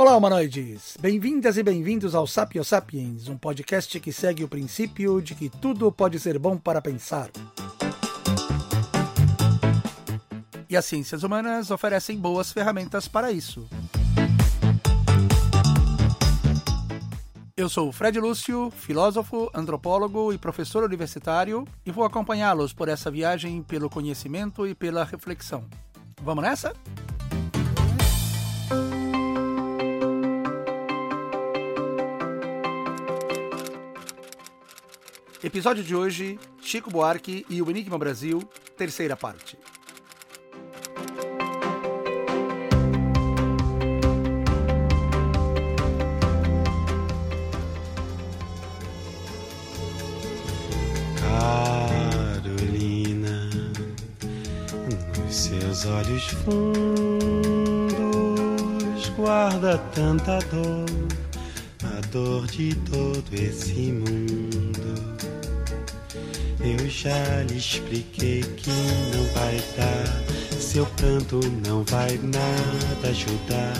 Olá, humanoides! Bem-vindas e bem-vindos ao Sapio Sapiens, um podcast que segue o princípio de que tudo pode ser bom para pensar. E as ciências humanas oferecem boas ferramentas para isso. Eu sou o Fred Lúcio, filósofo, antropólogo e professor universitário, e vou acompanhá-los por essa viagem pelo conhecimento e pela reflexão. Vamos nessa? Episódio de hoje: Chico Buarque e o Enigma Brasil, terceira parte. Carolina, nos seus olhos fundos guarda tanta dor, a dor de todo esse mundo. Eu já lhe expliquei que não vai dar, seu pranto não vai nada ajudar.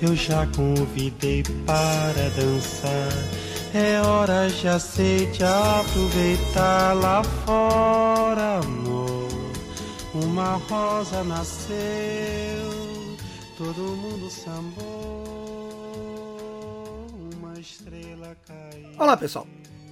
Eu já convidei para dançar. É hora, já sei de aproveitar lá fora, amor. Uma rosa nasceu, todo mundo sambou, uma estrela caiu. Olá, pessoal!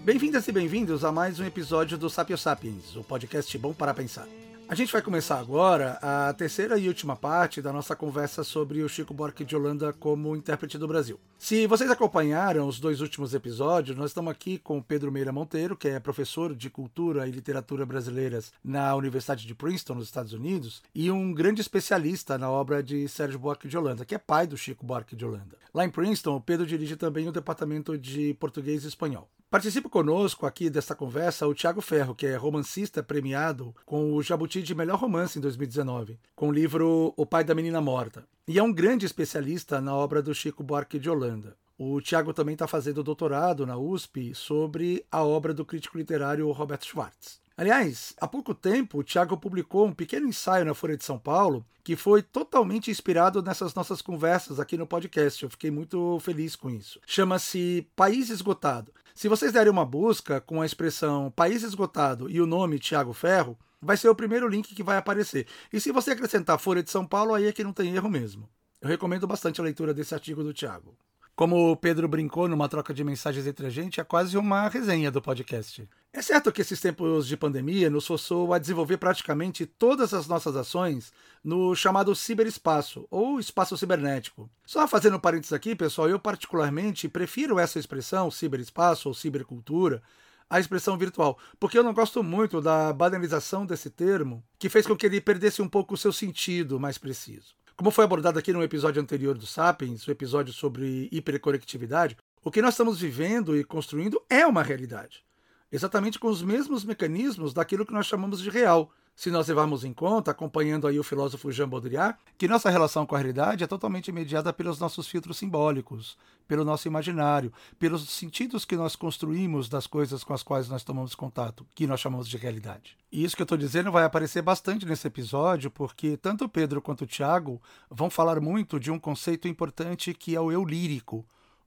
Bem-vindas e bem-vindos a mais um episódio do Sapio Sapiens, o podcast bom para pensar. A gente vai começar agora a terceira e última parte da nossa conversa sobre o Chico Buarque de Holanda como intérprete do Brasil. Se vocês acompanharam os dois últimos episódios, nós estamos aqui com o Pedro Meira Monteiro, que é professor de Cultura e Literatura Brasileiras na Universidade de Princeton, nos Estados Unidos, e um grande especialista na obra de Sérgio Buarque de Holanda, que é pai do Chico Buarque de Holanda. Lá em Princeton, o Pedro dirige também o departamento de português e espanhol. Participa conosco aqui desta conversa o Tiago Ferro, que é romancista premiado com o Jabuti de Melhor Romance em 2019, com o livro O Pai da Menina Morta. E é um grande especialista na obra do Chico Buarque de Holanda. O Tiago também está fazendo doutorado na USP sobre a obra do crítico literário Roberto Schwartz. Aliás, há pouco tempo, o Tiago publicou um pequeno ensaio na Folha de São Paulo que foi totalmente inspirado nessas nossas conversas aqui no podcast. Eu fiquei muito feliz com isso. Chama-se País Esgotado. Se vocês derem uma busca com a expressão País Esgotado e o nome Tiago Ferro, vai ser o primeiro link que vai aparecer. E se você acrescentar Folha de São Paulo, aí é que não tem erro mesmo. Eu recomendo bastante a leitura desse artigo do Tiago. Como o Pedro brincou numa troca de mensagens entre a gente, é quase uma resenha do podcast. É certo que esses tempos de pandemia nos forçou a desenvolver praticamente todas as nossas ações no chamado ciberespaço, ou espaço cibernético. Só fazendo parênteses aqui, pessoal, eu particularmente prefiro essa expressão, ciberespaço ou cibercultura, à expressão virtual, porque eu não gosto muito da banalização desse termo, que fez com que ele perdesse um pouco o seu sentido mais preciso. Como foi abordado aqui no episódio anterior do Sapiens, o episódio sobre hiperconectividade, o que nós estamos vivendo e construindo é uma realidade. Exatamente com os mesmos mecanismos daquilo que nós chamamos de real. Se nós levarmos em conta, acompanhando aí o filósofo Jean Baudrillard, que nossa relação com a realidade é totalmente mediada pelos nossos filtros simbólicos, pelo nosso imaginário, pelos sentidos que nós construímos das coisas com as quais nós tomamos contato, que nós chamamos de realidade. E isso que eu estou dizendo vai aparecer bastante nesse episódio, porque tanto Pedro quanto Tiago vão falar muito de um conceito importante que é o eu lírico,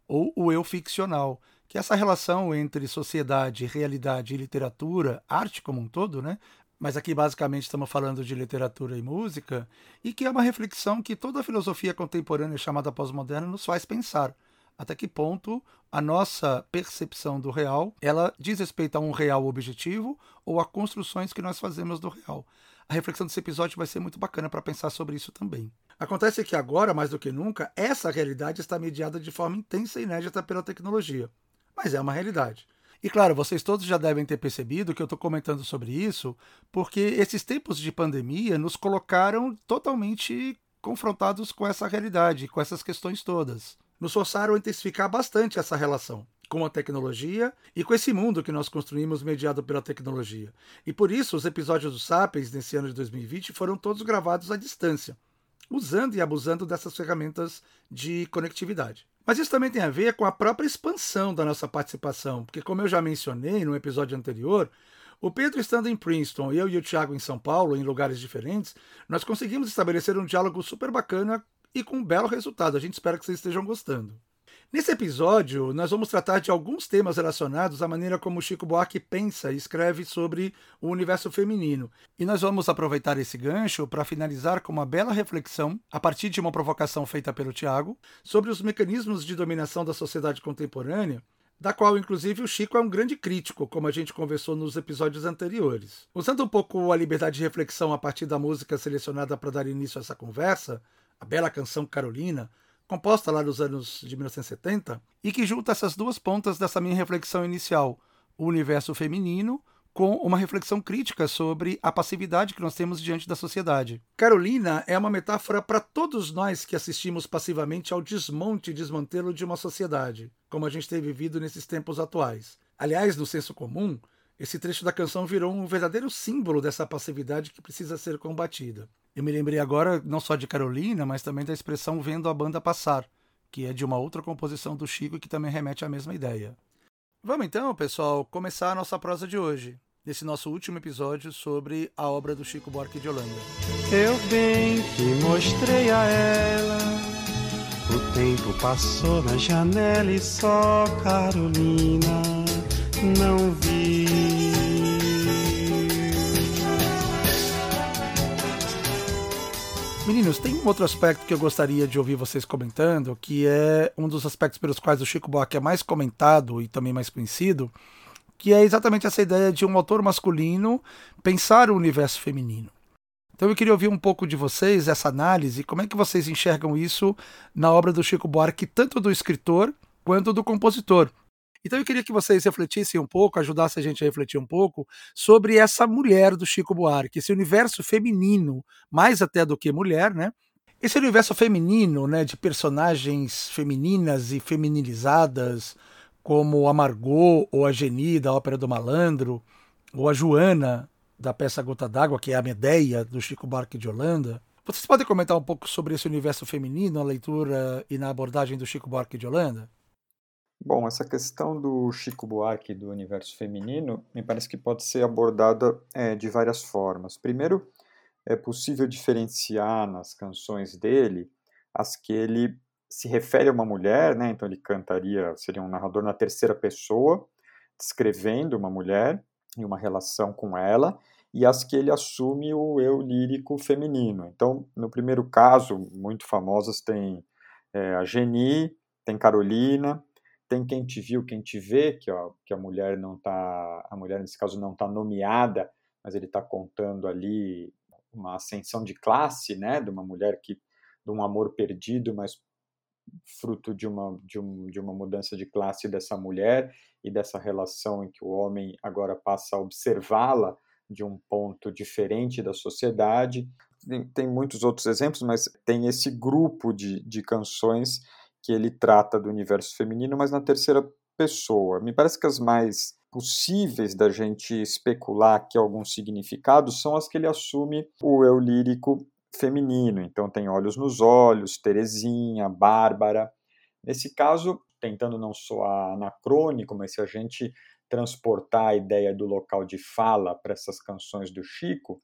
ou o eu ficcional, que essa relação entre sociedade, realidade e literatura, arte como um todo, né? Mas aqui basicamente estamos falando de literatura e música, e que é uma reflexão que toda a filosofia contemporânea chamada pós-moderna nos faz pensar. Até que ponto a nossa percepção do real, ela diz respeito a um real objetivo ou a construções que nós fazemos do real. A reflexão desse episódio vai ser muito bacana para pensar sobre isso também. Acontece que agora, mais do que nunca, essa realidade está mediada de forma intensa e inédita pela tecnologia. Mas é uma realidade. E claro, vocês todos já devem ter percebido que eu estou comentando sobre isso, porque esses tempos de pandemia nos colocaram totalmente confrontados com essa realidade, com essas questões todas. Nos forçaram a intensificar bastante essa relação com a tecnologia e com esse mundo que nós construímos mediado pela tecnologia. E por isso os episódios do Sapiens nesse ano de 2020 foram todos gravados à distância, usando e abusando dessas ferramentas de conectividade. Mas isso também tem a ver com a própria expansão da nossa participação, porque, como eu já mencionei no episódio anterior, o Pedro estando em Princeton, eu e o Thiago em São Paulo, em lugares diferentes, nós conseguimos estabelecer um diálogo super bacana e com um belo resultado. A gente espera que vocês estejam gostando. Nesse episódio, nós vamos tratar de alguns temas relacionados à maneira como Chico Buarque pensa e escreve sobre o universo feminino. E nós vamos aproveitar esse gancho para finalizar com uma bela reflexão, a partir de uma provocação feita pelo Tiago, sobre os mecanismos de dominação da sociedade contemporânea da qual, inclusive, o Chico é um grande crítico, como a gente conversou nos episódios anteriores. Usando um pouco a liberdade de reflexão a partir da música selecionada para dar início a essa conversa, a bela canção Carolina, composta lá nos anos de 1970, e que junta essas duas pontas dessa minha reflexão inicial, o universo feminino com uma reflexão crítica sobre a passividade que nós temos diante da sociedade. Carolina é uma metáfora para todos nós que assistimos passivamente ao desmonte e desmantelo de uma sociedade, como a gente tem vivido nesses tempos atuais. Aliás, no senso comum, esse trecho da canção virou um verdadeiro símbolo dessa passividade que precisa ser combatida. Eu me lembrei agora não só de Carolina, mas também da expressão vendo a banda passar, que é de uma outra composição do Chico que também remete à mesma ideia. Vamos então, pessoal, começar a nossa prosa de hoje, nesse nosso último episódio sobre a obra do Chico Buarque de Holanda. Eu bem que mostrei a ela, o tempo passou na janela e só Carolina não vi. Meninos, tem um outro aspecto que eu gostaria de ouvir vocês comentando, que é um dos aspectos pelos quais o Chico Buarque é mais comentado e também mais conhecido, que é exatamente essa ideia de um autor masculino pensar o universo feminino. Então eu queria ouvir um pouco de vocês essa análise, como é que vocês enxergam isso na obra do Chico Buarque, tanto do escritor quanto do compositor. Então eu queria que vocês refletissem um pouco, ajudassem a gente a refletir um pouco sobre essa mulher do Chico Buarque, esse universo feminino, mais até do que mulher, né? Esse universo feminino, né, de personagens femininas e feminilizadas, como a Margot ou a Geni da Ópera do Malandro, ou a Joana da peça Gota d'Água, que é a Medeia do Chico Buarque de Holanda. Vocês podem comentar um pouco sobre esse universo feminino, na leitura e na abordagem do Chico Buarque de Holanda? Bom, essa questão do Chico Buarque do universo feminino me parece que pode ser abordada é, de várias formas. Primeiro, é possível diferenciar nas canções dele as que ele se refere a uma mulher, né? Então ele cantaria, seria um narrador na terceira pessoa, descrevendo uma mulher e uma relação com ela, e as que ele assume o eu lírico feminino. Então, no primeiro caso, muito famosas tem é, a Geni, tem Carolina, tem quem te viu, quem te vê, que, ó, que a mulher não tá, a mulher nesse caso não está nomeada, mas ele está contando ali uma ascensão de classe, né, de uma mulher que, de um amor perdido, mas fruto de uma, de, um, de uma mudança de classe dessa mulher e dessa relação em que o homem agora passa a observá-la de um ponto diferente da sociedade. Tem, tem, muitos outros exemplos, mas tem esse grupo de, de canções que ele trata do universo feminino, mas na terceira pessoa. Me parece que as mais possíveis da gente especular que algum significado são as que ele assume o eu lírico feminino. Então tem Olhos nos Olhos, Terezinha, Bárbara. Nesse caso, tentando não soar anacrônico, mas se a gente transportar a ideia do local de fala para essas canções do Chico,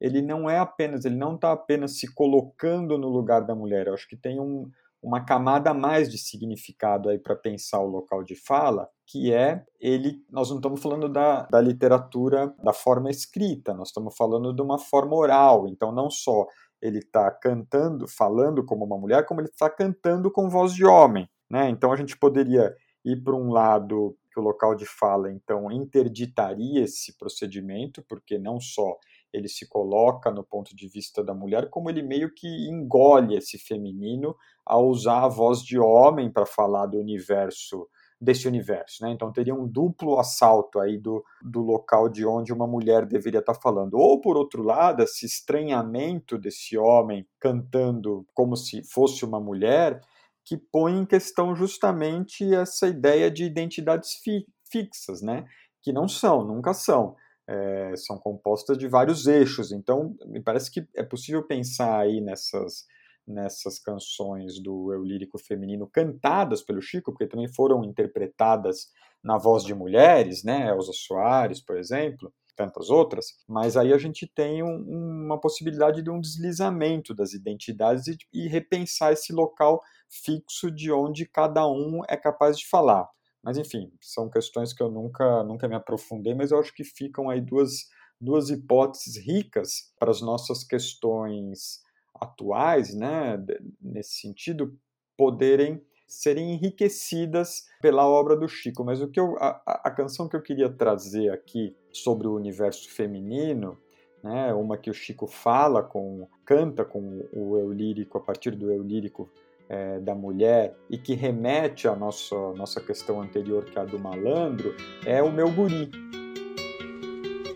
ele não é apenas, ele não está apenas se colocando no lugar da mulher. Eu acho que tem um, uma camada a mais de significado aí para pensar o local de fala, que é ele, nós não estamos falando da, da literatura da forma escrita, nós estamos falando de uma forma oral, então não só ele está cantando, falando como uma mulher, como ele está cantando com voz de homem, né? Então a gente poderia ir para um lado que o local de fala então interditaria esse procedimento, porque não só ele se coloca no ponto de vista da mulher, como ele meio que engole esse feminino ao usar a voz de homem para falar do universo desse universo, né? Então teria um duplo assalto aí do, do local de onde uma mulher deveria estar tá falando. Ou por outro lado, esse estranhamento desse homem cantando como se fosse uma mulher, que põe em questão justamente essa ideia de identidades fi fixas, né? Que não são, nunca são é, são compostas de vários eixos. Então, me parece que é possível pensar aí nessas, nessas canções do eu lírico feminino cantadas pelo Chico, porque também foram interpretadas na voz de mulheres, né, Elza Soares, por exemplo, tantas outras, mas aí a gente tem um, uma possibilidade de um deslizamento das identidades e, e repensar esse local fixo de onde cada um é capaz de falar. Mas enfim, são questões que eu nunca, nunca me aprofundei, mas eu acho que ficam aí duas, duas hipóteses ricas para as nossas questões atuais, né, nesse sentido, poderem serem enriquecidas pela obra do Chico. Mas o que eu, a, a canção que eu queria trazer aqui sobre o universo feminino, né, uma que o Chico fala com, canta com o eu lírico a partir do eu lírico é, da mulher e que remete à nossa, nossa questão anterior, que é a do malandro, é o meu guri.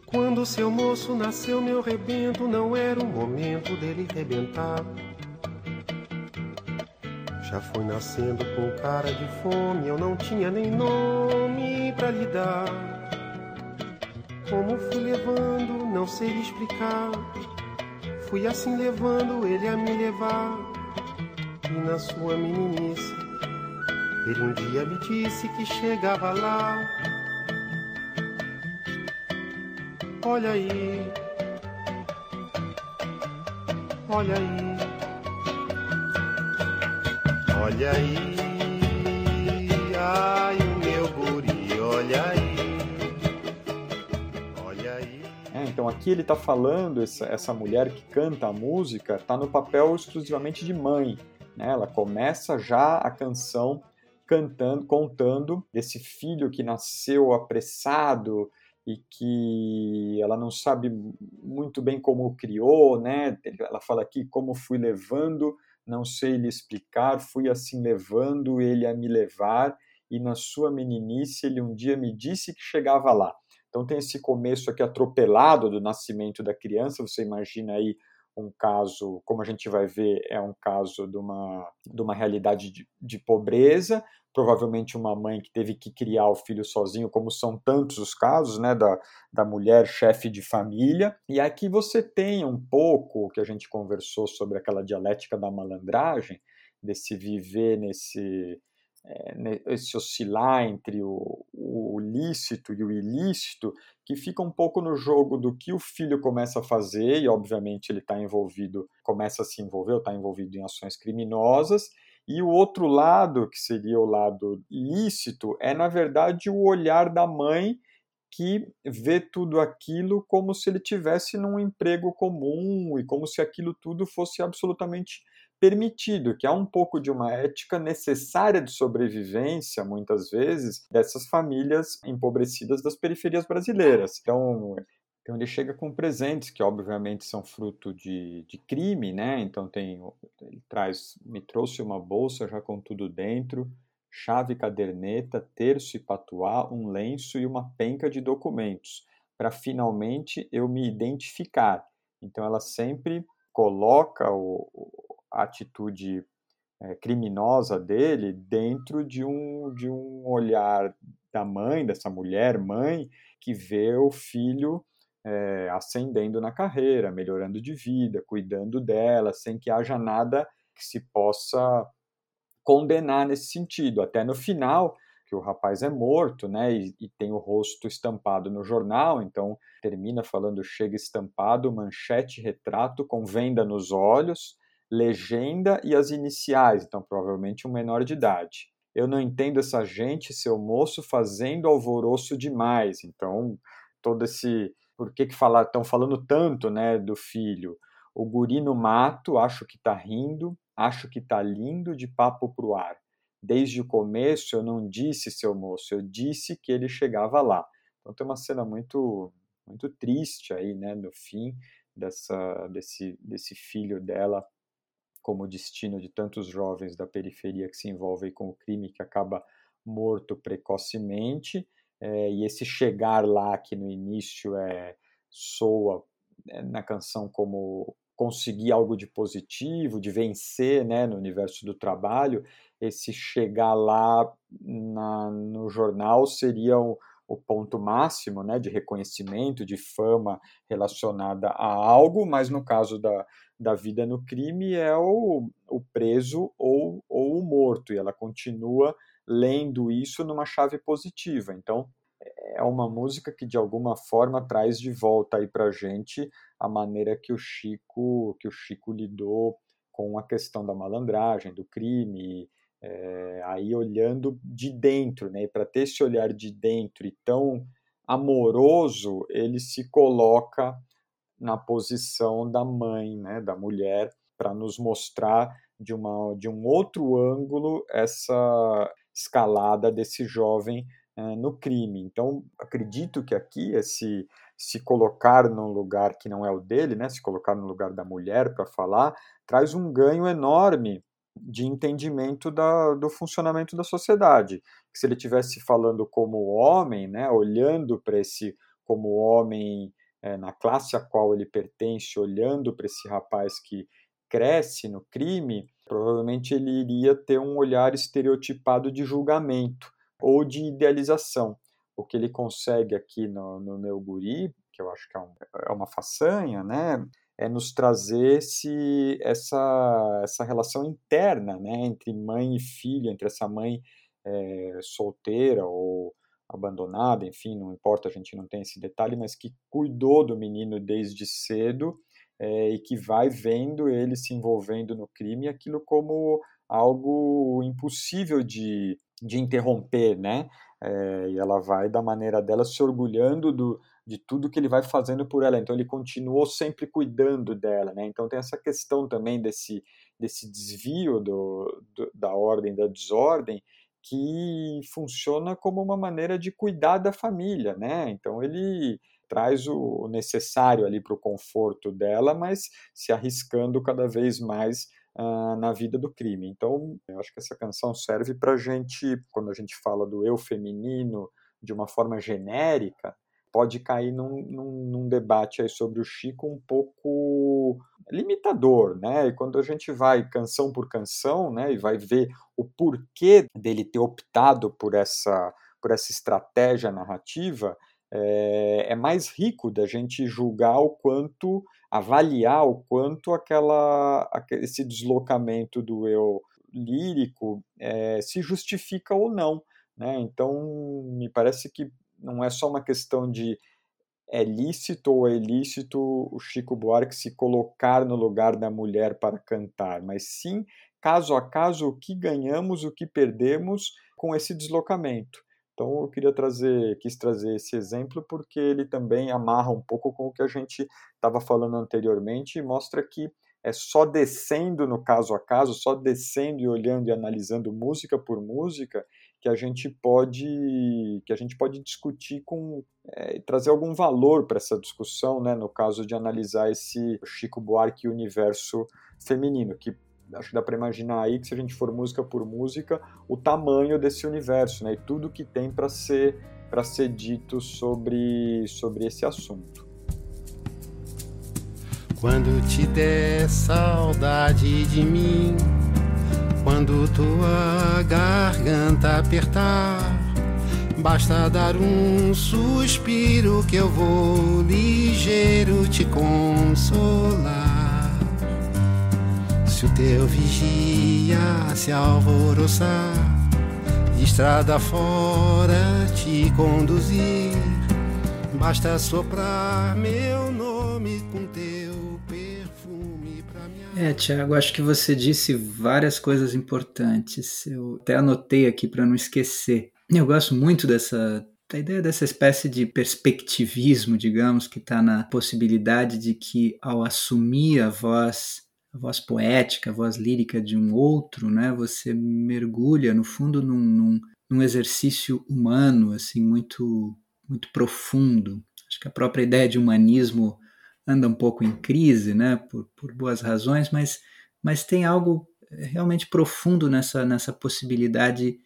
Quando seu moço nasceu, meu rebento, não era o momento dele rebentar. Já foi nascendo com cara de fome, eu não tinha nem nome pra lhe dar. Como fui levando, não sei explicar. Fui assim levando ele a me levar. E na sua meninice, ele um dia me disse que chegava lá. Olha aí, olha aí. Olha aí, ai o meu guri, olha aí, olha aí. É, então aqui ele está falando, essa, essa mulher que canta a música está no papel exclusivamente de mãe. Né? Ela começa já a canção cantando, contando desse filho que nasceu apressado e que ela não sabe muito bem como o criou, né? Ela fala aqui como fui levando não sei lhe explicar, fui assim levando ele a me levar, e na sua meninice ele um dia me disse que chegava lá. Então tem esse começo aqui atropelado do nascimento da criança, você imagina aí um caso, como a gente vai ver, é um caso de uma, de uma realidade de, de pobreza, provavelmente uma mãe que teve que criar o filho sozinho, como são tantos os casos, né, da, da mulher chefe de família. E aqui você tem um pouco que a gente conversou sobre aquela dialética da malandragem, desse viver nesse é, esse oscilar entre o, o lícito e o ilícito, que fica um pouco no jogo do que o filho começa a fazer, e obviamente ele está envolvido, começa a se envolver, está envolvido em ações criminosas, e o outro lado, que seria o lado lícito, é na verdade o olhar da mãe que vê tudo aquilo como se ele tivesse num emprego comum e como se aquilo tudo fosse absolutamente permitido, que é um pouco de uma ética necessária de sobrevivência, muitas vezes, dessas famílias empobrecidas das periferias brasileiras. Então, então ele chega com presentes que obviamente são fruto de, de crime, né? Então tem ele traz, me trouxe uma bolsa já com tudo dentro, chave, caderneta, terço e patuá, um lenço e uma penca de documentos, para finalmente eu me identificar. Então ela sempre coloca o, atitude é, criminosa dele dentro de um, de um olhar da mãe, dessa mulher mãe, que vê o filho é, ascendendo na carreira, melhorando de vida, cuidando dela, sem que haja nada que se possa condenar nesse sentido. Até no final, que o rapaz é morto, né, e, e, tem o rosto estampado no jornal, então termina falando chega estampado, manchete, retrato com venda nos olhos, legenda e as iniciais, então provavelmente um menor de idade. Eu não entendo essa gente, seu moço, fazendo alvoroço demais. Então, todo esse por que, que estão falando tanto né, do filho? O guri no mato, acho que está rindo, acho que está lindo de papo pro ar. Desde o começo eu não disse, seu moço, eu disse que ele chegava lá. Então tem uma cena muito muito triste aí, né, no fim dessa desse desse filho dela como destino de tantos jovens da periferia que se envolvem com o crime que acaba morto precocemente é, e esse chegar lá que no início é soa é, na canção como conseguir algo de positivo, de vencer né, no universo do trabalho, esse chegar lá na, no jornal seria o, o ponto máximo né, de reconhecimento, de fama relacionada a algo, mas no caso da, da vida no crime é o, o preso ou, ou o morto, e ela continua lendo isso numa chave positiva. Então, é uma música que de alguma forma traz de volta aí para gente a maneira que o Chico que o Chico lidou com a questão da malandragem, do crime, é, aí olhando de dentro, né? Para ter esse olhar de dentro e tão amoroso, ele se coloca na posição da mãe, né? Da mulher, para nos mostrar de, uma, de um outro ângulo essa escalada desse jovem é, no crime. Então, acredito que aqui esse se colocar num lugar que não é o dele, né, se colocar no lugar da mulher para falar, traz um ganho enorme de entendimento da, do funcionamento da sociedade. Se ele tivesse falando como homem, né, olhando para esse como homem é, na classe a qual ele pertence, olhando para esse rapaz que cresce no crime, provavelmente ele iria ter um olhar estereotipado de julgamento ou de idealização. O que ele consegue aqui no, no meu guri, que eu acho que é, um, é uma façanha, né? é nos trazer esse, essa, essa relação interna né? entre mãe e filho, entre essa mãe é, solteira ou abandonada, enfim, não importa, a gente não tem esse detalhe, mas que cuidou do menino desde cedo é, e que vai vendo ele se envolvendo no crime, aquilo como algo impossível de, de interromper, né? É, e ela vai, da maneira dela, se orgulhando do, de tudo que ele vai fazendo por ela. Então, ele continuou sempre cuidando dela, né? Então, tem essa questão também desse, desse desvio do, do da ordem, da desordem, que funciona como uma maneira de cuidar da família, né? Então, ele traz o necessário ali para o conforto dela, mas se arriscando cada vez mais uh, na vida do crime. Então, eu acho que essa canção serve para gente, quando a gente fala do eu feminino de uma forma genérica, pode cair num, num, num debate sobre o Chico um pouco limitador, né? E quando a gente vai canção por canção, né, e vai ver o porquê dele ter optado por essa por essa estratégia narrativa, é, é mais rico da gente julgar o quanto, avaliar o quanto aquela, esse deslocamento do eu lírico é, se justifica ou não. Né? Então, me parece que não é só uma questão de é lícito ou é ilícito o Chico Buarque se colocar no lugar da mulher para cantar, mas sim, caso a caso, o que ganhamos, o que perdemos com esse deslocamento. Então eu queria trazer, quis trazer esse exemplo porque ele também amarra um pouco com o que a gente estava falando anteriormente e mostra que é só descendo no caso a caso, só descendo e olhando e analisando música por música que a gente pode que a gente pode discutir com é, trazer algum valor para essa discussão, né? No caso de analisar esse Chico Buarque universo feminino, que acho que dá para imaginar aí que se a gente for música por música, o tamanho desse universo, né? E tudo que tem para ser para ser dito sobre sobre esse assunto. Quando te der saudade de mim, quando tua garganta apertar, basta dar um suspiro que eu vou ligeiro te consolar se o teu vigia se alvoroçar, estrada fora te conduzir, basta soprar meu nome com teu. É, Tiago, acho que você disse várias coisas importantes. Eu até anotei aqui para não esquecer. Eu gosto muito dessa ideia dessa espécie de perspectivismo, digamos, que está na possibilidade de que, ao assumir a voz a voz poética, a voz lírica de um outro, né? Você mergulha no fundo num, num, num exercício humano assim muito muito profundo. Acho que a própria ideia de humanismo anda um pouco em crise, né? Por, por boas razões, mas mas tem algo realmente profundo nessa nessa possibilidade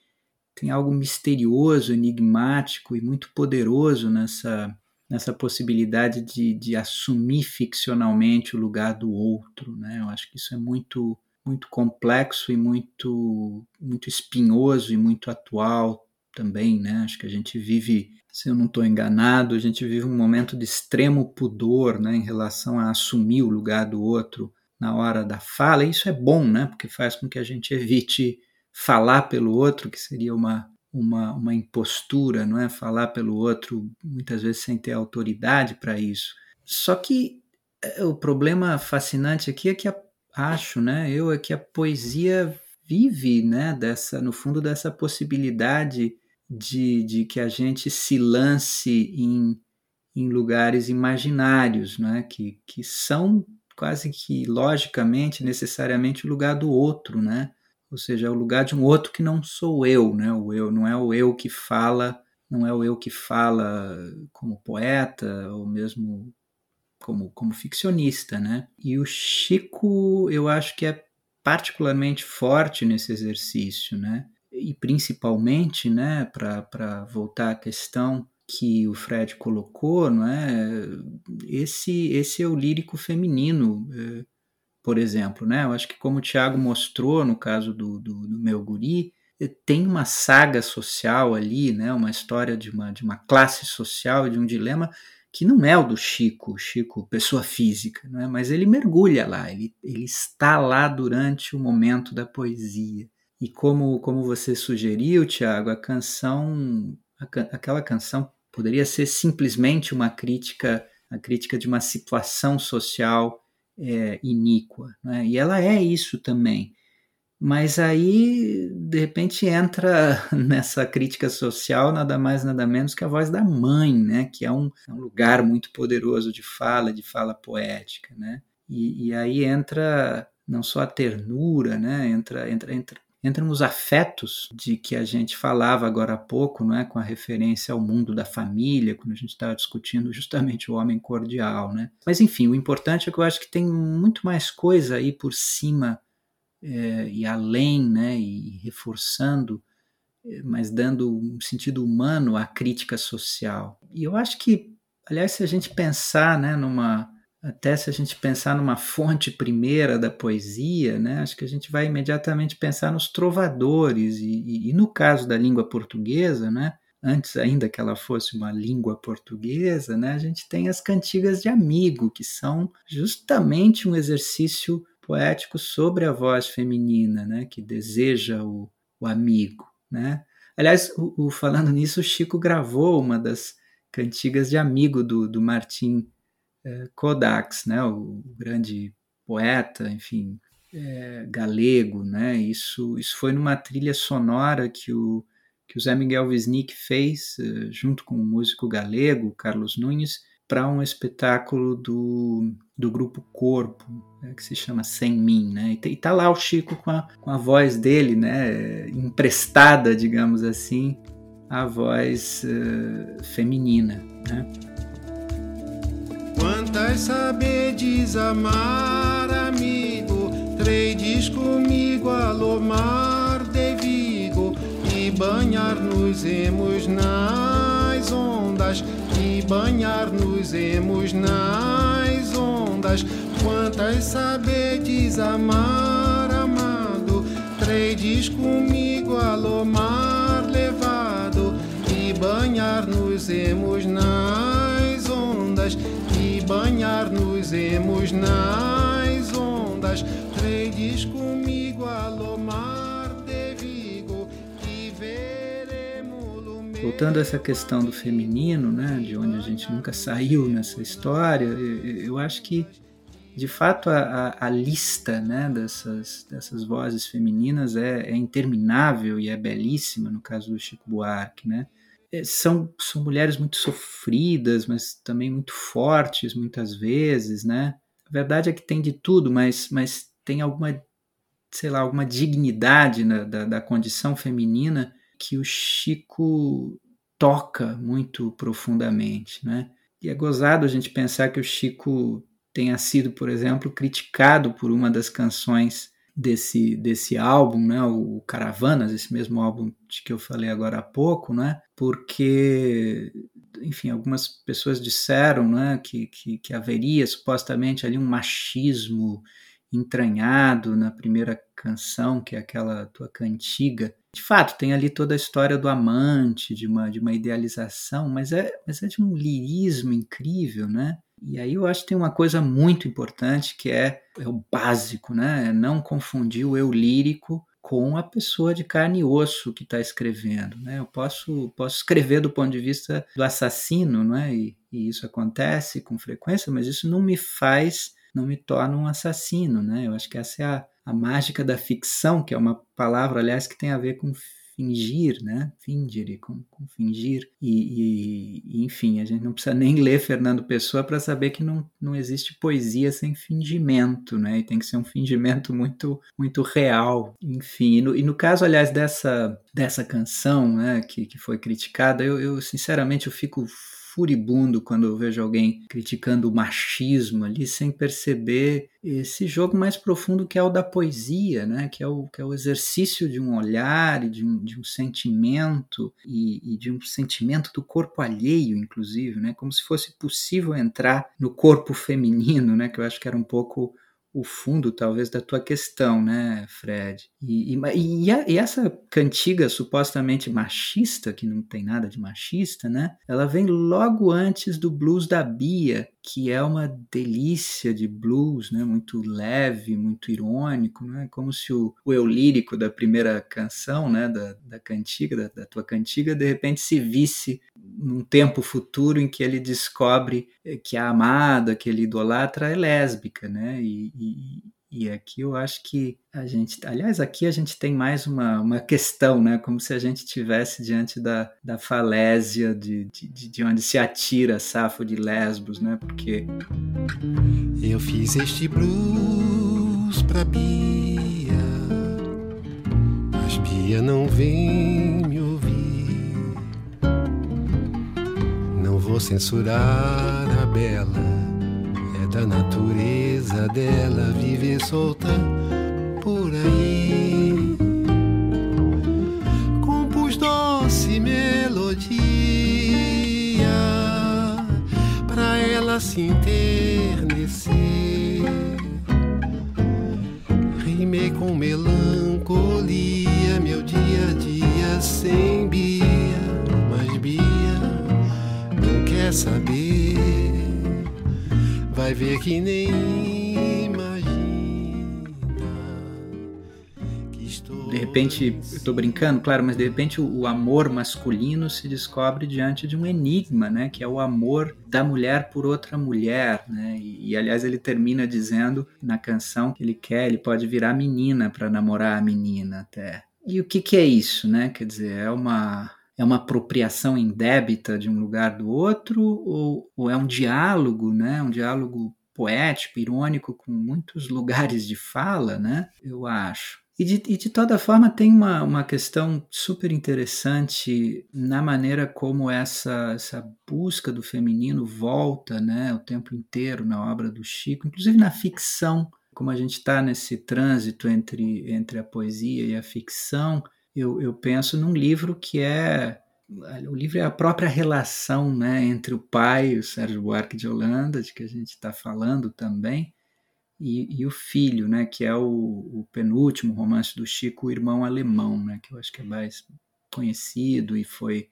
tem algo misterioso, enigmático e muito poderoso nessa nessa possibilidade de, de assumir ficcionalmente o lugar do outro. Né? Eu acho que isso é muito, muito complexo e muito, muito espinhoso e muito atual também. Né? Acho que a gente vive, se eu não estou enganado, a gente vive um momento de extremo pudor né, em relação a assumir o lugar do outro na hora da fala. E isso é bom, né? porque faz com que a gente evite falar pelo outro, que seria uma uma, uma impostura, não é? Falar pelo outro, muitas vezes sem ter autoridade para isso. Só que é, o problema fascinante aqui é que a, acho, né? Eu é que a poesia vive, né? Dessa, no fundo, dessa possibilidade de, de que a gente se lance em, em lugares imaginários, né? Que, que são quase que logicamente, necessariamente o lugar do outro, né? Ou seja, é o lugar de um outro que não sou eu, né? O eu não é o eu que fala, não é o eu que fala como poeta ou mesmo como, como ficcionista, né? E o Chico, eu acho que é particularmente forte nesse exercício, né? E principalmente, né, para voltar à questão que o Fred colocou, não é? Esse, esse é o lírico feminino. É, por exemplo, né? Eu acho que como o Tiago mostrou no caso do, do, do, meu guri, eh, tem uma saga social ali, né? Uma história de uma, de uma classe social de um dilema que não é o do Chico, Chico pessoa física, né? mas ele mergulha lá, ele, ele está lá durante o momento da poesia. E como, como você sugeriu, Tiago, a canção, a, aquela canção poderia ser simplesmente uma crítica, a crítica de uma situação social é, iníqua. Né? E ela é isso também. Mas aí, de repente, entra nessa crítica social nada mais, nada menos que a voz da mãe, né? que é um, é um lugar muito poderoso de fala, de fala poética. Né? E, e aí entra não só a ternura, né? entra, entra, entra entram os afetos de que a gente falava agora há pouco, não é, com a referência ao mundo da família, quando a gente estava discutindo justamente o homem cordial, né? Mas enfim, o importante é que eu acho que tem muito mais coisa aí por cima é, e além, né, e reforçando, é, mas dando um sentido humano à crítica social. E eu acho que, aliás, se a gente pensar, né, numa até se a gente pensar numa fonte primeira da poesia, né, acho que a gente vai imediatamente pensar nos trovadores, e, e, e, no caso da língua portuguesa, né, antes ainda que ela fosse uma língua portuguesa, né, a gente tem as cantigas de amigo, que são justamente um exercício poético sobre a voz feminina, né, que deseja o, o amigo. Né. Aliás, o, o, falando nisso, o Chico gravou uma das cantigas de amigo do, do Martim é, Kodaks, né, o grande poeta, enfim, é, galego, né? Isso, isso foi numa trilha sonora que o que o Zé Miguel Wisnik fez uh, junto com o músico galego Carlos Nunes para um espetáculo do, do grupo Corpo, né, que se chama Sem Mim, né? E, está lá o Chico com a, com a voz dele, né? Emprestada, digamos assim, a voz uh, feminina, né? Quantas sabedes amar, amigo, tredes comigo a lomar de Vigo. E banhar-nos emos nas ondas, e banhar-nos emos nas ondas. Quantas sabedes amar, amado, tredes comigo a lomar levado. E banhar-nos emos nas ondas banhar-nos emos nas ondas, comigo de Vigo e veremos Voltando a essa questão do feminino, né, de onde a gente nunca saiu nessa história, eu acho que de fato a, a, a, lista né, dessas, dessas vozes femininas é, é, interminável e é belíssima no caso do Chico Buarque, né? É, são, são mulheres muito sofridas, mas também muito fortes muitas vezes, né? A verdade é que tem de tudo, mas, mas tem alguma, sei lá, alguma dignidade na, da, da condição feminina que o Chico toca muito profundamente, né? E é gozado a gente pensar que o Chico tenha sido, por exemplo, criticado por uma das canções desse, desse álbum, né, o Caravanas, esse mesmo álbum de que eu falei agora há pouco, né, porque, enfim, algumas pessoas disseram né, que, que, que haveria supostamente ali um machismo entranhado na primeira canção, que é aquela tua cantiga. De fato, tem ali toda a história do amante, de uma, de uma idealização, mas é, mas é de um lirismo incrível, né? E aí eu acho que tem uma coisa muito importante que é, é o básico, né? É não confundir o eu lírico com a pessoa de carne e osso que está escrevendo. Né? Eu posso, posso escrever do ponto de vista do assassino, não é? E, e, isso acontece com frequência, mas isso não me faz, não me torna um assassino. Né? Eu acho que essa é a, a mágica da ficção, que é uma palavra, aliás, que tem a ver com fingir, né? Fingir, com, com fingir. E, e, enfim, a gente não precisa nem ler Fernando Pessoa para saber que não, não existe poesia sem fingimento, né? E tem que ser um fingimento muito, muito real. Enfim, e no, e no caso, aliás, dessa, dessa canção, né, que, que foi criticada, eu, eu sinceramente eu fico furibundo quando eu vejo alguém criticando o machismo ali sem perceber esse jogo mais profundo que é o da poesia, né? que, é o, que é o exercício de um olhar e de um, de um sentimento e, e, de um sentimento do corpo alheio, inclusive, né? como se fosse possível entrar no corpo feminino, né? que eu acho que era um pouco o fundo, talvez, da tua questão, né, Fred? E, e, e, a, e, essa cantiga supostamente machista, que não tem nada de machista, né? Ela vem logo antes do blues da Bia, que é uma delícia de blues, né? Muito leve, muito irônico, né? Como se o, o eu lírico da primeira canção, né? Da, da cantiga, da, da tua cantiga, de repente se visse num tempo futuro em que ele descobre eh, que a amada, que ele idolatra, é lésbica, né? E, e, e aqui eu acho que a gente, aliás, aqui a gente tem mais uma, uma questão, né? Como se a gente tivesse diante da, da falésia de, de, de onde se atira Safo de Lesbos, né? Porque eu fiz este blues pra Bia, mas Bia não vem me ouvir. Não vou censurar a bela da natureza dela viver solta por aí. Compus doce melodia pra ela se enternecer. Rimei com melancolia meu dia a dia sem Bia, mas Bia não quer saber vai ver que nem imagina que estou de repente eu estou brincando claro mas de repente o, o, amor masculino se descobre diante de um enigma né que é o amor da mulher por outra mulher né? E, e aliás ele termina dizendo na canção que ele quer ele pode virar menina para namorar a menina até. E o que que é isso né? Quer dizer é uma é uma apropriação indébita de um lugar do outro ou, ou é um diálogo, né? Um diálogo poético, irônico, com muitos lugares de fala, né? Eu acho. E de, e de toda forma tem uma, uma questão super interessante na maneira como essa, essa busca do feminino volta né, o tempo inteiro na obra do Chico, inclusive na ficção, como a gente está nesse trânsito entre, entre a poesia e a ficção, eu, eu penso num livro que é o livro é a própria relação né, entre o pai, o Sérgio Buarque de Holanda, de que a gente está falando também, e, e, o filho, né, que é o, o, penúltimo romance do Chico, o Irmão Alemão, né, que eu acho que é mais conhecido e foi,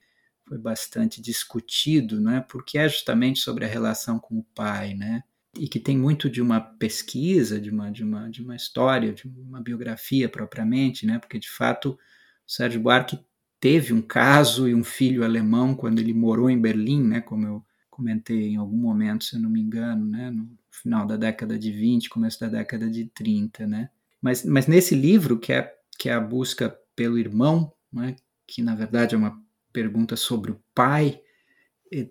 foi bastante discutido, né, porque é justamente sobre a relação com o pai, né, e que tem muito de uma pesquisa, de uma, de uma, de uma história, de uma biografia propriamente, né, porque de fato Sérgio Buarque teve um caso e um filho alemão quando ele morou em Berlim, né, como eu comentei em algum momento, se eu não me engano, né, no final da década de 20, começo da década de 30, né? Mas, mas nesse livro, que é, que é a busca pelo irmão, né, que na verdade é uma pergunta sobre o pai,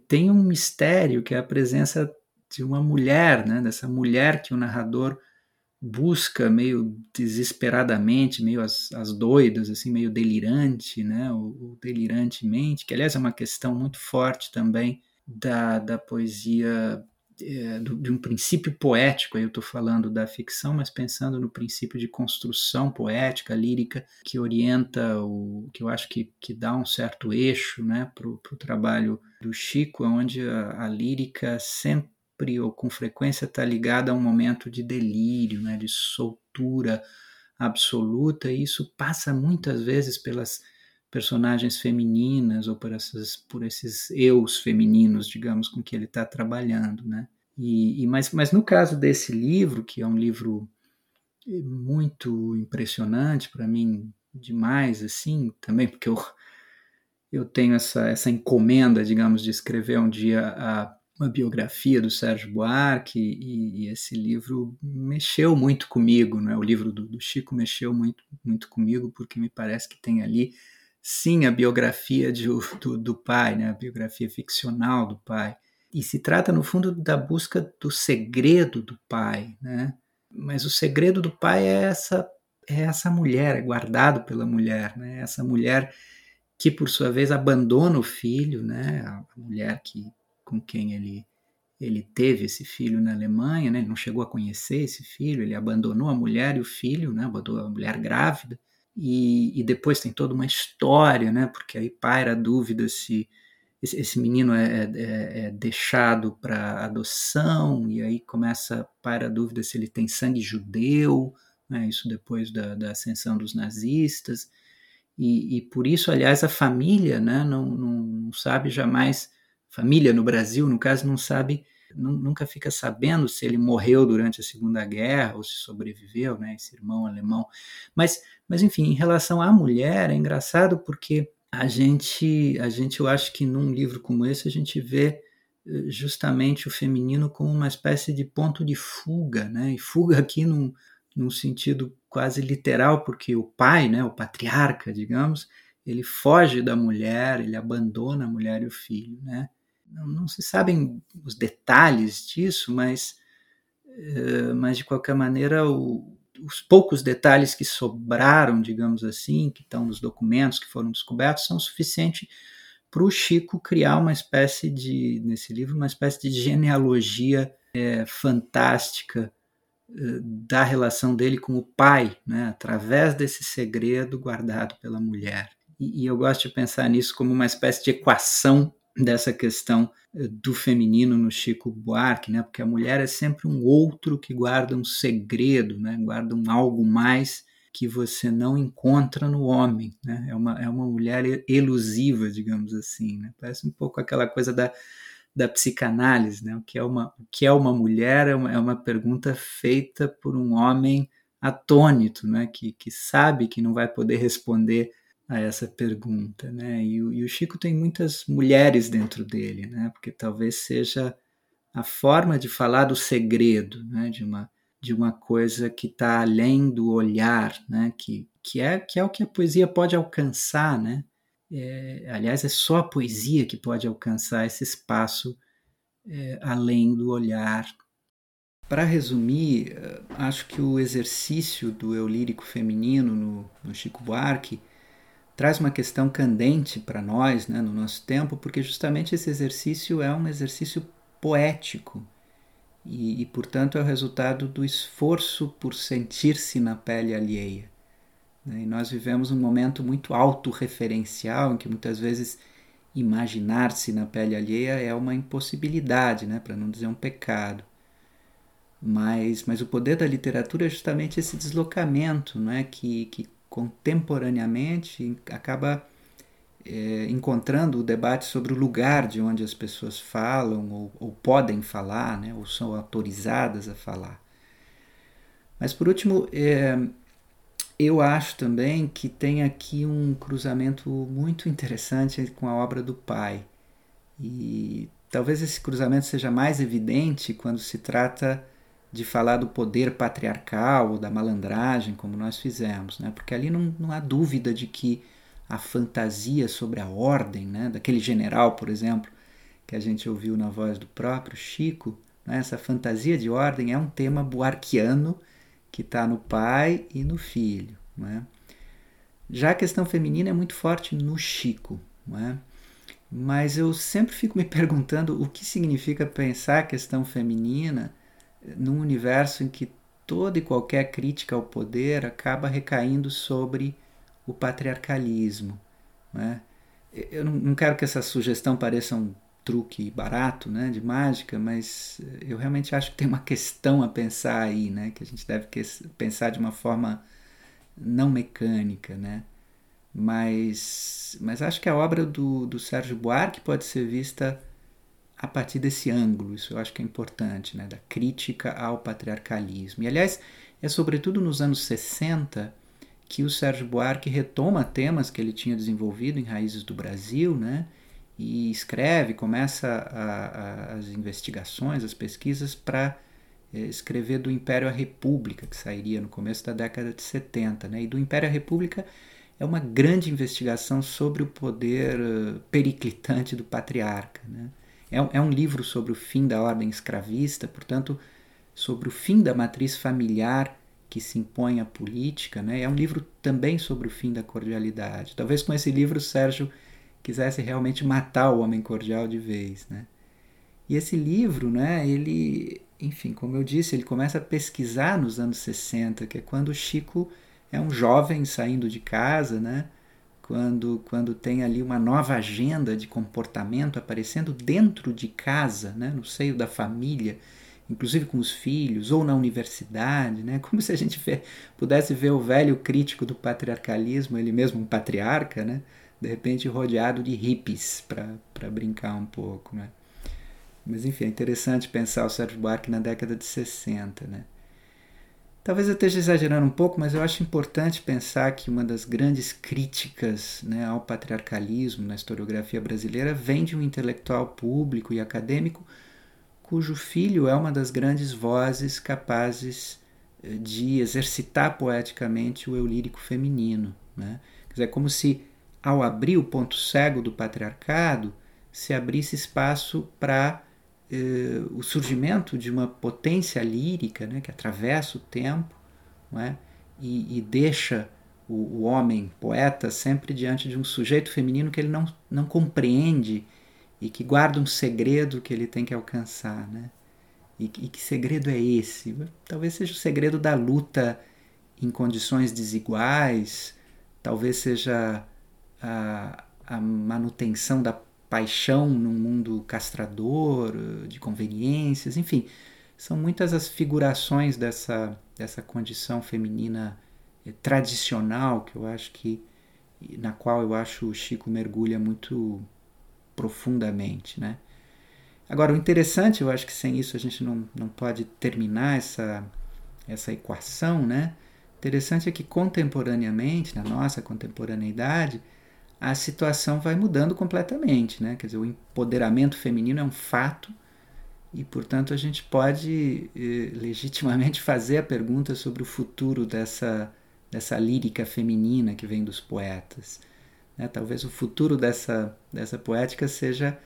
tem um mistério que é a presença de uma mulher, né, dessa mulher que o narrador busca meio desesperadamente, meio as, as doidas, assim, meio delirante, né, ou, delirantemente, que aliás é uma questão muito forte também da, da poesia, é, do, de um princípio poético, aí eu estou falando da ficção, mas pensando no princípio de construção poética, lírica, que orienta, o que eu acho que, que dá um certo eixo né, para o trabalho do Chico, onde a, a lírica sempre sempre ou com frequência está ligada a um momento de delírio, né, de soltura absoluta, e isso passa muitas vezes pelas personagens femininas ou por, essas, por esses eus femininos, digamos, com que ele está trabalhando, né? E, e, mas, mas no caso desse livro, que é um livro muito impressionante para mim demais assim também porque eu eu tenho essa essa encomenda digamos de escrever um dia a uma biografia do Sérgio Buarque e, e, esse livro mexeu muito comigo, né? O livro do, do, Chico mexeu muito, muito comigo porque me parece que tem ali sim a biografia de, do, do pai, né? A biografia ficcional do pai e se trata no fundo da busca do segredo do pai, né? Mas o segredo do pai é essa é essa mulher, é guardado pela mulher, né? Essa mulher que por sua vez abandona o filho, né? A mulher que com quem ele ele teve esse filho na Alemanha, né? Ele não chegou a conhecer esse filho, ele abandonou a mulher e o filho, né? Abandonou a mulher grávida e, e depois tem toda uma história, né? Porque aí paira a dúvida se esse, esse menino é, é, é, é deixado para adoção e aí começa paira a dúvida se ele tem sangue judeu, né? Isso depois da, da ascensão dos nazistas e, e, por isso, aliás, a família, né? Não, não sabe jamais família no Brasil, no caso, não sabe, nunca fica sabendo se ele morreu durante a Segunda Guerra ou se sobreviveu, né, esse irmão alemão. Mas, mas enfim, em relação à mulher, é engraçado porque a gente, a gente, eu acho que num livro como esse, a gente vê eh, justamente o feminino como uma espécie de ponto de fuga, né? E fuga aqui num, num sentido quase literal, porque o pai, né, o patriarca, digamos, ele foge da mulher, ele abandona a mulher e o filho, né? Não, se sabem os detalhes disso, mas, uh, mas de qualquer maneira, o, os poucos detalhes que sobraram, digamos assim, que estão nos documentos que foram descobertos, são suficientes para o Chico criar uma espécie de, nesse livro, uma espécie de genealogia é, fantástica é, da relação dele com o pai, né, através desse segredo guardado pela mulher. E, e eu gosto de pensar nisso como uma espécie de equação dessa questão eh, do feminino no Chico Buarque, né? Porque a mulher é sempre um outro que guarda um segredo, né? Guarda um algo mais que você não encontra no homem, né? É uma, é uma mulher elusiva, digamos assim, né? Parece um pouco aquela coisa da, da psicanálise, né? O que é uma, o que é uma mulher é uma, é uma pergunta feita por um homem atônito, né? Que, que sabe que não vai poder responder a essa pergunta, né? E o, e o, Chico tem muitas mulheres dentro dele, né? Porque talvez seja a forma de falar do segredo, né? De uma de uma coisa que está além do olhar, né? Que que é que é o que a poesia pode alcançar, né? É, aliás, é só a poesia que pode alcançar esse espaço é, além do olhar. Para resumir, eh, acho que o exercício do eu lírico feminino no, no Chico Buarque traz uma questão candente para nós, né, no nosso tempo, porque justamente esse exercício é um exercício poético e, e portanto, é o resultado do esforço por sentir-se na pele alheia. Né? E nós vivemos um momento muito autorreferencial, em que muitas vezes imaginar-se na pele alheia é uma impossibilidade, né, para não dizer um pecado. Mas, mas o poder da literatura é justamente esse deslocamento não é? que, que contemporaneamente acaba é, encontrando o debate sobre o lugar de onde as pessoas falam ou, ou podem falar, né, ou são autorizadas a falar. Mas por último, é, eu acho também que tem aqui um cruzamento muito interessante com a obra do pai. E talvez esse cruzamento seja mais evidente quando se trata de falar do poder patriarcal ou da malandragem, como nós fizemos, né? porque ali não, não há dúvida de que a fantasia sobre a ordem, né? daquele general, por exemplo, que a gente ouviu na voz do próprio Chico, né? essa fantasia de ordem é um tema buarquiano que está no pai e no filho. Né? Já a questão feminina é muito forte no Chico, né? mas eu sempre fico me perguntando o que significa pensar a questão feminina num universo em que toda e qualquer crítica ao poder acaba recaindo sobre o patriarcalismo. Né? Eu não quero que essa sugestão pareça um truque barato né, de mágica, mas eu realmente acho que tem uma questão a pensar aí, né, que a gente deve pensar de uma forma não mecânica. Né? Mas, mas acho que a obra do, do Sérgio Buarque pode ser vista a partir desse ângulo, isso eu acho que é importante, né, da crítica ao patriarcalismo. E aliás, é sobretudo nos anos 60 que o Sérgio Buarque retoma temas que ele tinha desenvolvido em Raízes do Brasil, né? E escreve, começa a, a, as investigações, as pesquisas para é, escrever do Império à República, que sairia no começo da década de 70. Né? E do Império à República é uma grande investigação sobre o poder uh, periclitante do patriarca. Né? É, é um livro sobre o fim da ordem escravista, portanto, sobre o fim da matriz familiar que se impõe à política. Né? É um livro também sobre o fim da cordialidade. Talvez com esse livro Sérgio quisesse realmente matar o homem cordial de vez. Né? E esse livro, né, ele, enfim, como eu disse, ele começa a pesquisar nos anos 60, que é quando o Chico é um jovem saindo de casa, né? Quando, quando tem ali uma nova agenda de comportamento aparecendo dentro de casa, né? no seio da família, inclusive com os filhos, ou na universidade, né? como se a gente vê, pudesse ver o velho crítico do patriarcalismo, ele mesmo um patriarca, né? de repente rodeado de hippies, para brincar um pouco. Né? Mas enfim, é interessante pensar o Sérgio Buarque na década de 60. Né? Talvez eu esteja exagerando um pouco, mas eu acho importante pensar que uma das grandes críticas né, ao patriarcalismo na historiografia brasileira vem de um intelectual público e acadêmico cujo filho é uma das grandes vozes capazes eh, de exercitar poeticamente o eu lírico feminino. Né? Quer dizer, é como se, ao abrir o ponto cego do patriarcado, se abrisse espaço para eh, o surgimento de uma potência lírica né, que atravessa o tempo é? e, e, deixa o, o, homem poeta sempre diante de um sujeito feminino que ele não, não compreende e que guarda um segredo que ele tem que alcançar. Né? E, e que segredo é esse? Talvez seja o segredo da luta em condições desiguais, talvez seja a, a manutenção da paixão num mundo castrador, de conveniências, enfim, são muitas as figurações dessa, dessa condição feminina eh, tradicional que eu acho que na qual eu acho o Chico mergulha muito profundamente, né? Agora, o interessante, eu acho que sem isso a gente não, não pode terminar essa, essa equação, né? Interessante é que contemporaneamente, na nossa contemporaneidade, a situação vai mudando completamente, né? Quer dizer, o empoderamento feminino é um fato e, portanto, a gente pode eh, legitimamente fazer a pergunta sobre o futuro dessa, dessa lírica feminina que vem dos poetas. Né? Talvez o futuro dessa, dessa poética seja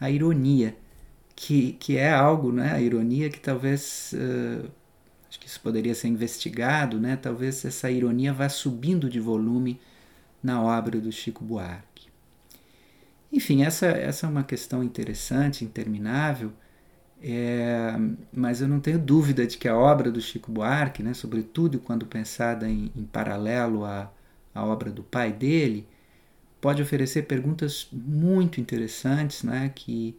a ironia, que, que é algo, né? a ironia que talvez, uh, acho que isso poderia ser investigado, né? talvez essa ironia vá subindo de volume na obra do Chico Buarque. Enfim, essa, essa é uma questão interessante, interminável, é, mas eu não tenho dúvida de que a obra do Chico Buarque, né, sobretudo quando pensada em, em paralelo à, à obra do pai dele, pode oferecer perguntas muito interessantes né, que,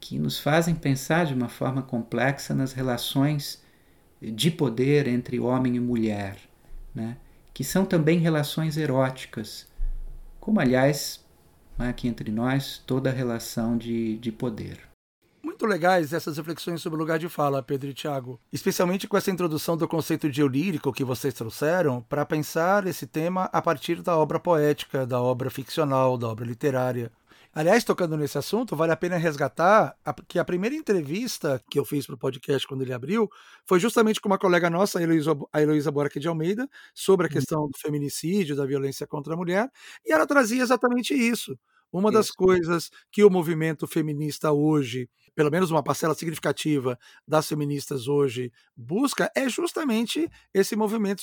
que nos fazem pensar de uma forma complexa nas relações de poder entre homem e mulher. Né? Que são também relações eróticas, como, aliás, aqui entre nós, toda relação de, de poder. Muito legais essas reflexões sobre o lugar de fala, Pedro e Tiago. Especialmente com essa introdução do conceito de eu lírico que vocês trouxeram, para pensar esse tema a partir da obra poética, da obra ficcional, da obra literária. Aliás, tocando nesse assunto, vale a pena resgatar que a primeira entrevista que eu fiz para o podcast quando ele abriu foi justamente com uma colega nossa, a Heloísa, a Heloísa Buarque de Almeida, sobre a uhum. questão do feminicídio, da violência contra a mulher, e ela trazia exatamente isso. Uma das coisas que o movimento feminista hoje pelo menos uma parcela significativa das feministas hoje busca, é justamente esse movimento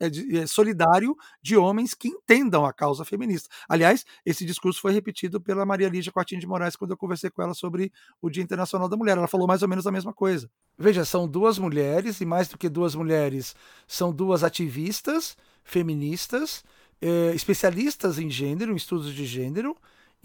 é, é, solidário de homens que entendam a causa feminista. Aliás, esse discurso foi repetido pela Maria Lígia Quartinho de Moraes quando eu conversei com ela sobre o Dia Internacional da Mulher. Ela falou mais ou menos a mesma coisa. Veja, são duas mulheres, e mais do que duas mulheres, são duas ativistas feministas, eh, especialistas em gênero, em estudos de gênero,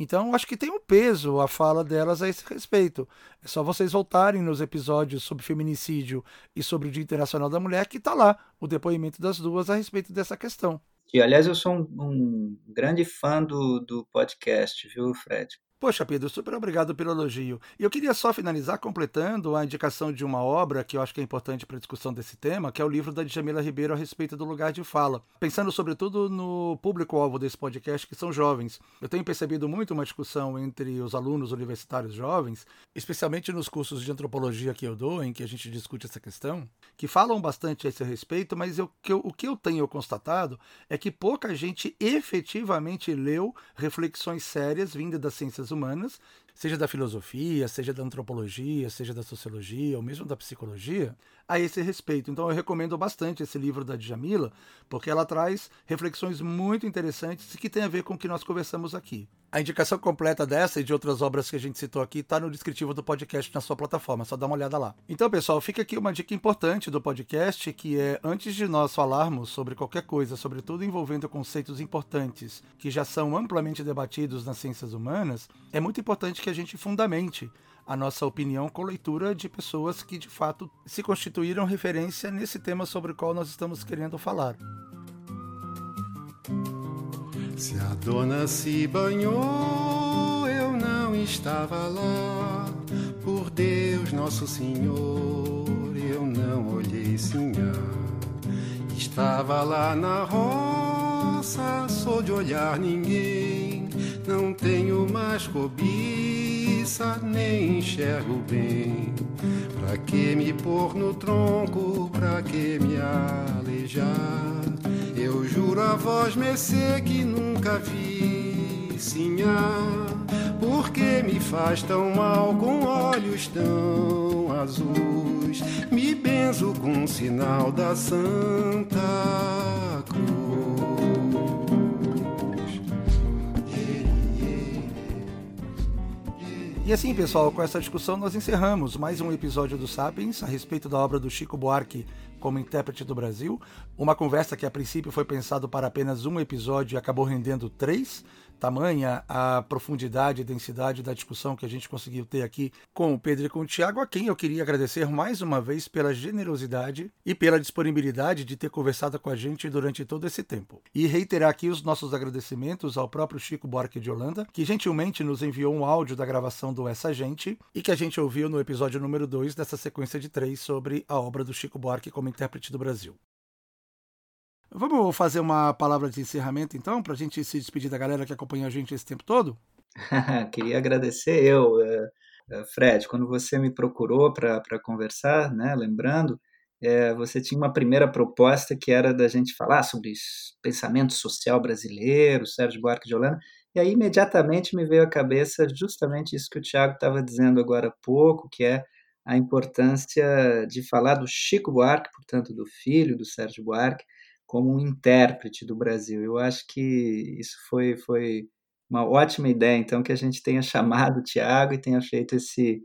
então, acho que tem um peso a fala delas a esse respeito. É só vocês voltarem nos episódios sobre feminicídio e sobre o Dia Internacional da Mulher, que está lá o depoimento das duas a respeito dessa questão. E, aliás, eu sou um, um grande fã do, do podcast, viu, Fred? Poxa, Pedro, super obrigado pelo elogio. E eu queria só finalizar completando a indicação de uma obra que eu acho que é importante para a discussão desse tema, que é o livro da Djamila Ribeiro a respeito do lugar de fala. Pensando sobretudo no público-alvo desse podcast, que são jovens. Eu tenho percebido muito uma discussão entre os alunos universitários jovens, especialmente nos cursos de antropologia que eu dou, em que a gente discute essa questão, que falam bastante a esse respeito, mas eu, que eu, o que eu tenho constatado é que pouca gente efetivamente leu reflexões sérias vindas das ciências humanas, seja da filosofia, seja da antropologia, seja da sociologia, ou mesmo da psicologia, a esse respeito. Então eu recomendo bastante esse livro da Djamila, porque ela traz reflexões muito interessantes que têm a ver com o que nós conversamos aqui. A indicação completa dessa e de outras obras que a gente citou aqui está no descritivo do podcast na sua plataforma, só dá uma olhada lá. Então, pessoal, fica aqui uma dica importante do podcast, que é antes de nós falarmos sobre qualquer coisa, sobretudo envolvendo conceitos importantes que já são amplamente debatidos nas ciências humanas, é muito importante que a gente fundamente a nossa opinião com leitura de pessoas que de fato se constituíram referência nesse tema sobre o qual nós estamos querendo falar. Se a dona se banhou, eu não estava lá. Por Deus, Nosso Senhor, eu não olhei sinhá. Estava lá na roça, sou de olhar ninguém. Não tenho mais cobiça, nem enxergo bem. Pra que me pôr no tronco, pra que me aleijar? Eu juro a voz mercê que nunca vi, sinhá. Por que me faz tão mal com olhos tão azuis? Me benzo com o sinal da Santa E assim, pessoal, com essa discussão nós encerramos mais um episódio do Sapiens a respeito da obra do Chico Buarque como intérprete do Brasil. Uma conversa que a princípio foi pensado para apenas um episódio e acabou rendendo três. Tamanha a profundidade e densidade da discussão que a gente conseguiu ter aqui com o Pedro e com o Tiago, a quem eu queria agradecer mais uma vez pela generosidade e pela disponibilidade de ter conversado com a gente durante todo esse tempo. E reiterar aqui os nossos agradecimentos ao próprio Chico Buarque de Holanda, que gentilmente nos enviou um áudio da gravação do Essa Gente e que a gente ouviu no episódio número 2 dessa sequência de três sobre a obra do Chico Buarque como intérprete do Brasil. Vamos fazer uma palavra de encerramento, então, para a gente se despedir da galera que acompanha a gente esse tempo todo? Queria agradecer eu, eh, eh, Fred, quando você me procurou para conversar, né, lembrando, é, você tinha uma primeira proposta que era da gente falar sobre pensamento social brasileiro, Sérgio Buarque de Holanda, e aí imediatamente me veio à cabeça justamente isso que o Tiago estava dizendo agora há pouco, que é a importância de falar do Chico Buarque, portanto, do filho do Sérgio Buarque, como um intérprete do Brasil. Eu acho que isso foi, foi uma ótima ideia, então, que a gente tenha chamado o Tiago e tenha feito esse,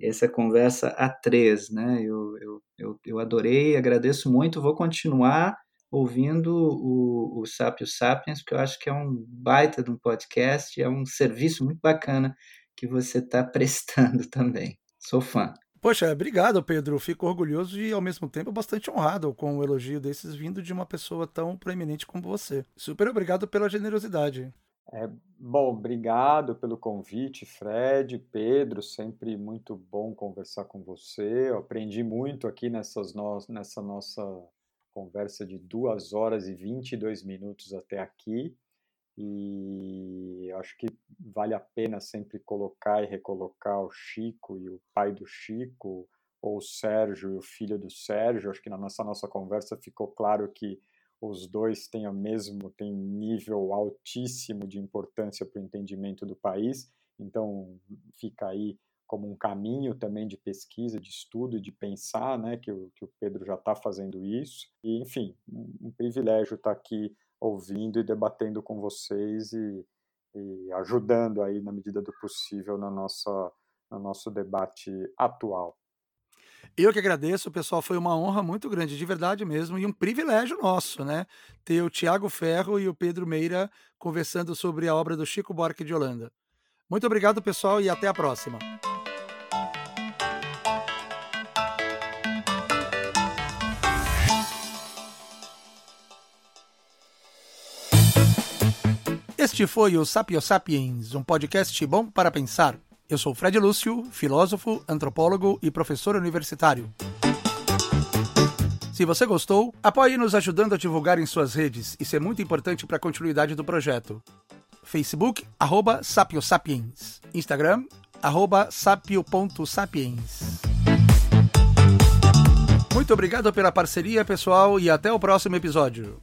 essa conversa a três. Né? Eu, eu, eu, eu adorei, agradeço muito, vou continuar ouvindo o, o Sapio Sapiens, porque eu acho que é um baita de um podcast, é um serviço muito bacana que você está prestando também. Sou fã. Poxa, obrigado, Pedro. Fico orgulhoso e, ao mesmo tempo, bastante honrado com o elogio desses vindo de uma pessoa tão preeminente como você. Super obrigado pela generosidade. É, bom, obrigado pelo convite, Fred, Pedro, sempre muito bom conversar com você. Eu aprendi muito aqui nessas no... nessa nossa conversa de duas horas e 22 minutos até aqui e acho que vale a pena sempre colocar e recolocar o Chico e o pai do Chico, ou o Sérgio e o filho do Sérgio. Acho que na nossa, nossa conversa ficou claro que os dois têm o mesmo, têm nível altíssimo de importância para o entendimento do país, então fica aí como um caminho também de pesquisa, de estudo de pensar, né, que o, que o Pedro já está fazendo isso. E, enfim, um privilégio estar tá aqui ouvindo e debatendo com vocês e, e ajudando aí na medida do possível na nossa, no nosso debate atual. Eu que agradeço, pessoal. Foi uma honra muito grande, de verdade mesmo, e um privilégio nosso, né? Ter o Tiago Ferro e o Pedro Meira conversando sobre a obra do Chico Buarque de Holanda. Muito obrigado, pessoal, e até a próxima. Este foi o Sapio Sapiens, um podcast bom para pensar. Eu sou Fred Lúcio, filósofo, antropólogo e professor universitário. Se você gostou, apoie nos ajudando a divulgar em suas redes. Isso é muito importante para a continuidade do projeto. Facebook, arroba sapiosapiens. Instagram, arroba sapio.sapiens. Muito obrigado pela parceria, pessoal, e até o próximo episódio.